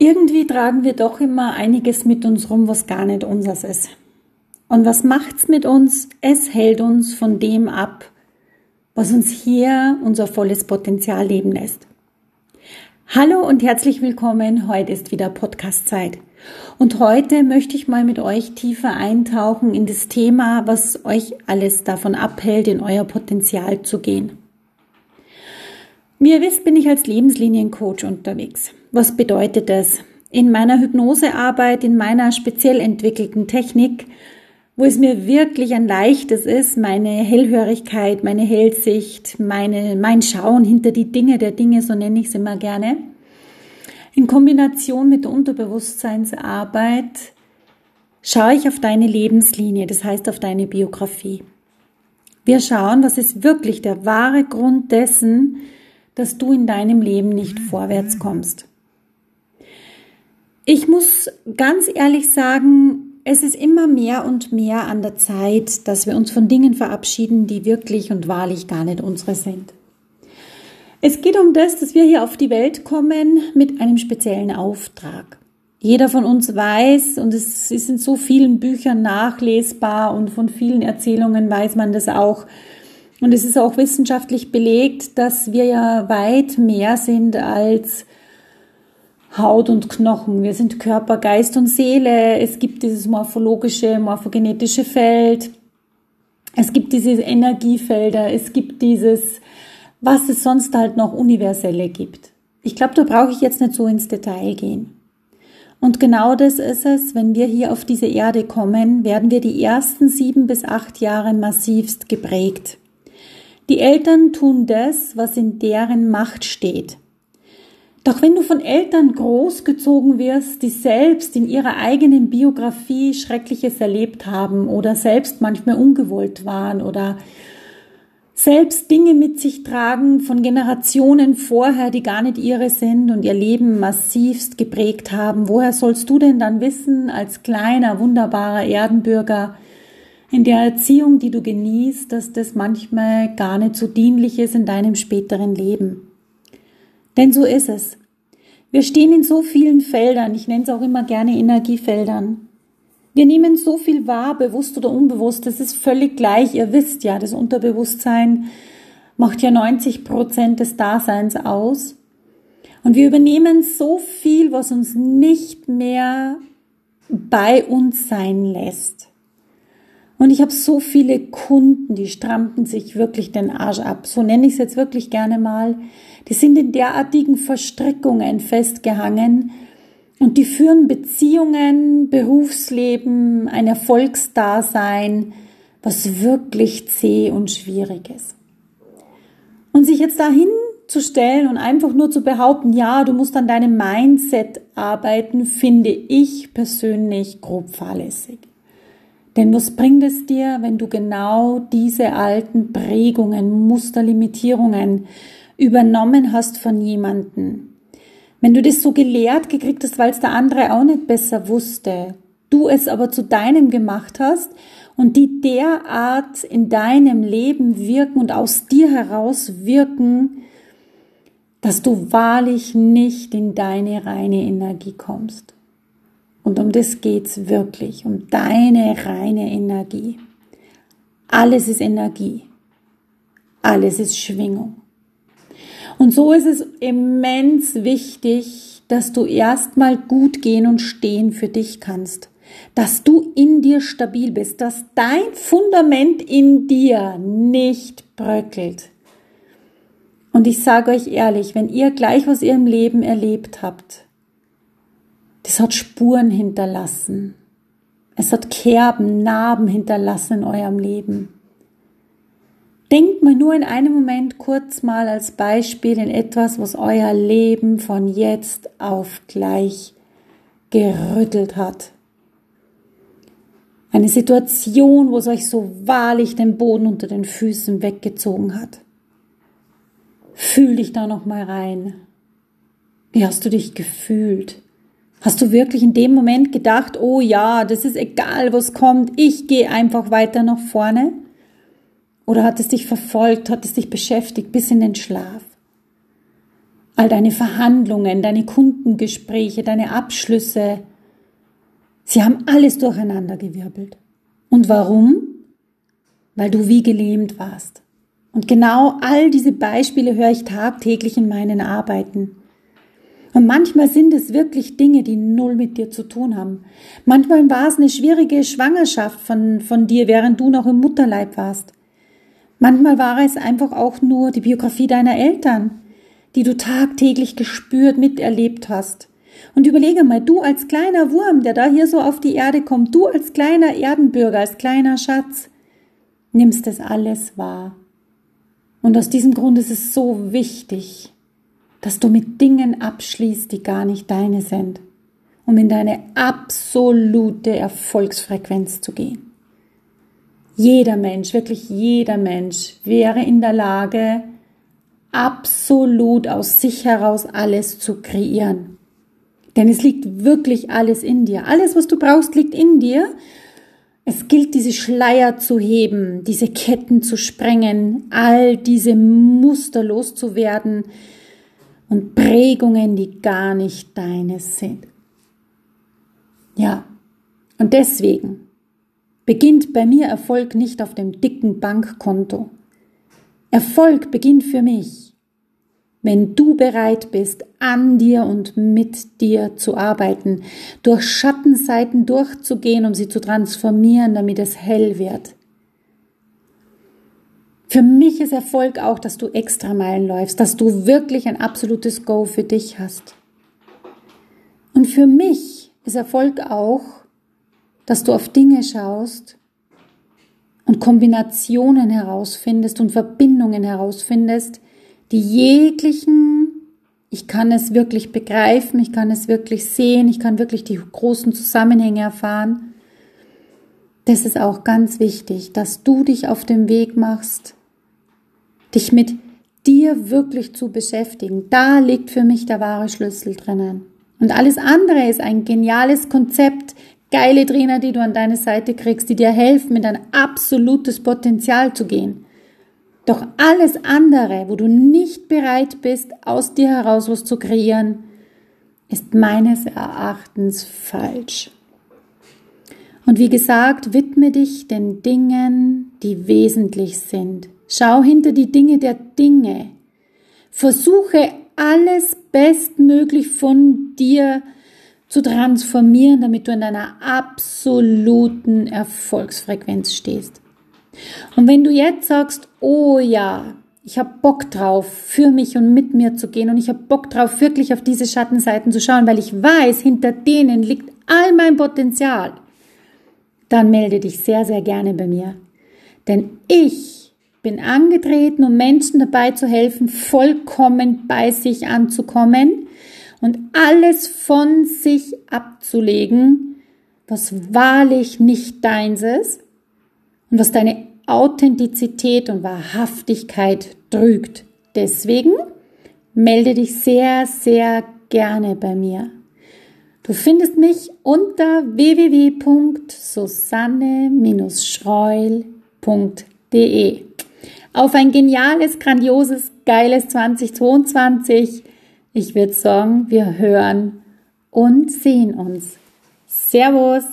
Irgendwie tragen wir doch immer einiges mit uns rum, was gar nicht unseres ist. Und was macht's mit uns? Es hält uns von dem ab, was uns hier unser volles Potenzial leben lässt. Hallo und herzlich willkommen. Heute ist wieder Podcast-Zeit. Und heute möchte ich mal mit euch tiefer eintauchen in das Thema, was euch alles davon abhält, in euer Potenzial zu gehen. Wie ihr wisst, bin ich als Lebensliniencoach unterwegs. Was bedeutet das? In meiner Hypnosearbeit, in meiner speziell entwickelten Technik, wo es mir wirklich ein leichtes ist, meine Hellhörigkeit, meine Hellsicht, meine, mein Schauen hinter die Dinge der Dinge, so nenne ich es immer gerne, in Kombination mit der Unterbewusstseinsarbeit schaue ich auf deine Lebenslinie, das heißt auf deine Biografie. Wir schauen, was ist wirklich der wahre Grund dessen, dass du in deinem Leben nicht vorwärts kommst. Ich muss ganz ehrlich sagen, es ist immer mehr und mehr an der Zeit, dass wir uns von Dingen verabschieden, die wirklich und wahrlich gar nicht unsere sind. Es geht um das, dass wir hier auf die Welt kommen mit einem speziellen Auftrag. Jeder von uns weiß, und es ist in so vielen Büchern nachlesbar und von vielen Erzählungen weiß man das auch, und es ist auch wissenschaftlich belegt, dass wir ja weit mehr sind als Haut und Knochen. Wir sind Körper, Geist und Seele. Es gibt dieses morphologische, morphogenetische Feld. Es gibt diese Energiefelder. Es gibt dieses, was es sonst halt noch universelle gibt. Ich glaube, da brauche ich jetzt nicht so ins Detail gehen. Und genau das ist es, wenn wir hier auf diese Erde kommen, werden wir die ersten sieben bis acht Jahre massivst geprägt. Die Eltern tun das, was in deren Macht steht. Doch wenn du von Eltern großgezogen wirst, die selbst in ihrer eigenen Biografie Schreckliches erlebt haben oder selbst manchmal ungewollt waren oder selbst Dinge mit sich tragen von Generationen vorher, die gar nicht ihre sind und ihr Leben massivst geprägt haben, woher sollst du denn dann wissen, als kleiner, wunderbarer Erdenbürger, in der Erziehung, die du genießt, dass das manchmal gar nicht so dienlich ist in deinem späteren Leben. Denn so ist es. Wir stehen in so vielen Feldern, ich nenne es auch immer gerne Energiefeldern. Wir nehmen so viel wahr, bewusst oder unbewusst, das ist völlig gleich. Ihr wisst ja, das Unterbewusstsein macht ja 90 Prozent des Daseins aus. Und wir übernehmen so viel, was uns nicht mehr bei uns sein lässt. Und ich habe so viele Kunden, die strampen sich wirklich den Arsch ab. So nenne ich es jetzt wirklich gerne mal. Die sind in derartigen Verstrickungen festgehangen und die führen Beziehungen, Berufsleben, ein Erfolgsdasein, was wirklich zäh und schwierig ist. Und sich jetzt dahin zu stellen und einfach nur zu behaupten, ja, du musst an deinem Mindset arbeiten, finde ich persönlich grob fahrlässig. Denn was bringt es dir, wenn du genau diese alten Prägungen, Musterlimitierungen übernommen hast von jemanden? Wenn du das so gelehrt gekriegt hast, weil es der andere auch nicht besser wusste, du es aber zu deinem gemacht hast und die derart in deinem Leben wirken und aus dir heraus wirken, dass du wahrlich nicht in deine reine Energie kommst. Und um das geht's wirklich, um deine reine Energie. Alles ist Energie. Alles ist Schwingung. Und so ist es immens wichtig, dass du erstmal gut gehen und stehen für dich kannst. Dass du in dir stabil bist, dass dein Fundament in dir nicht bröckelt. Und ich sage euch ehrlich, wenn ihr gleich aus ihrem Leben erlebt habt, das hat Spuren hinterlassen. Es hat Kerben, Narben hinterlassen in eurem Leben. Denkt mal nur in einem Moment kurz mal als Beispiel in etwas, was euer Leben von jetzt auf gleich gerüttelt hat. Eine Situation, wo es euch so wahrlich den Boden unter den Füßen weggezogen hat. Fühl dich da noch mal rein. Wie hast du dich gefühlt? Hast du wirklich in dem Moment gedacht, oh ja, das ist egal, was kommt, ich gehe einfach weiter nach vorne? Oder hat es dich verfolgt, hat es dich beschäftigt bis in den Schlaf? all deine Verhandlungen, deine Kundengespräche, deine Abschlüsse, sie haben alles durcheinandergewirbelt. Und warum? Weil du wie gelähmt warst. Und genau all diese Beispiele höre ich tagtäglich in meinen Arbeiten. Und manchmal sind es wirklich Dinge, die null mit dir zu tun haben. Manchmal war es eine schwierige Schwangerschaft von, von dir, während du noch im Mutterleib warst. Manchmal war es einfach auch nur die Biografie deiner Eltern, die du tagtäglich gespürt, miterlebt hast. Und überlege mal, du als kleiner Wurm, der da hier so auf die Erde kommt, du als kleiner Erdenbürger, als kleiner Schatz, nimmst das alles wahr. Und aus diesem Grund ist es so wichtig, dass du mit Dingen abschließt, die gar nicht deine sind, um in deine absolute Erfolgsfrequenz zu gehen. Jeder Mensch, wirklich jeder Mensch wäre in der Lage, absolut aus sich heraus alles zu kreieren. Denn es liegt wirklich alles in dir. Alles, was du brauchst, liegt in dir. Es gilt, diese Schleier zu heben, diese Ketten zu sprengen, all diese Muster loszuwerden, und Prägungen, die gar nicht deines sind. Ja, und deswegen beginnt bei mir Erfolg nicht auf dem dicken Bankkonto. Erfolg beginnt für mich, wenn du bereit bist, an dir und mit dir zu arbeiten, durch Schattenseiten durchzugehen, um sie zu transformieren, damit es hell wird. Für mich ist Erfolg auch, dass du extra Meilen läufst, dass du wirklich ein absolutes Go für dich hast. Und für mich ist Erfolg auch, dass du auf Dinge schaust und Kombinationen herausfindest und Verbindungen herausfindest, die jeglichen, ich kann es wirklich begreifen, ich kann es wirklich sehen, ich kann wirklich die großen Zusammenhänge erfahren. Das ist auch ganz wichtig, dass du dich auf den Weg machst, dich mit dir wirklich zu beschäftigen. Da liegt für mich der wahre Schlüssel drinnen. Und alles andere ist ein geniales Konzept, geile Trainer, die du an deine Seite kriegst, die dir helfen, in dein absolutes Potenzial zu gehen. Doch alles andere, wo du nicht bereit bist, aus dir heraus was zu kreieren, ist meines Erachtens falsch. Und wie gesagt, widme dich den Dingen, die wesentlich sind. Schau hinter die Dinge der Dinge. Versuche alles bestmöglich von dir zu transformieren, damit du in deiner absoluten Erfolgsfrequenz stehst. Und wenn du jetzt sagst, oh ja, ich habe Bock drauf, für mich und mit mir zu gehen und ich habe Bock drauf, wirklich auf diese Schattenseiten zu schauen, weil ich weiß, hinter denen liegt all mein Potenzial, dann melde dich sehr, sehr gerne bei mir. Denn ich bin angetreten, um Menschen dabei zu helfen, vollkommen bei sich anzukommen und alles von sich abzulegen, was wahrlich nicht deins ist und was deine Authentizität und Wahrhaftigkeit trügt. Deswegen melde dich sehr, sehr gerne bei mir. Du findest mich unter www.susanne-schreul.de auf ein geniales, grandioses, geiles 2022. Ich würde sagen, wir hören und sehen uns. Servus!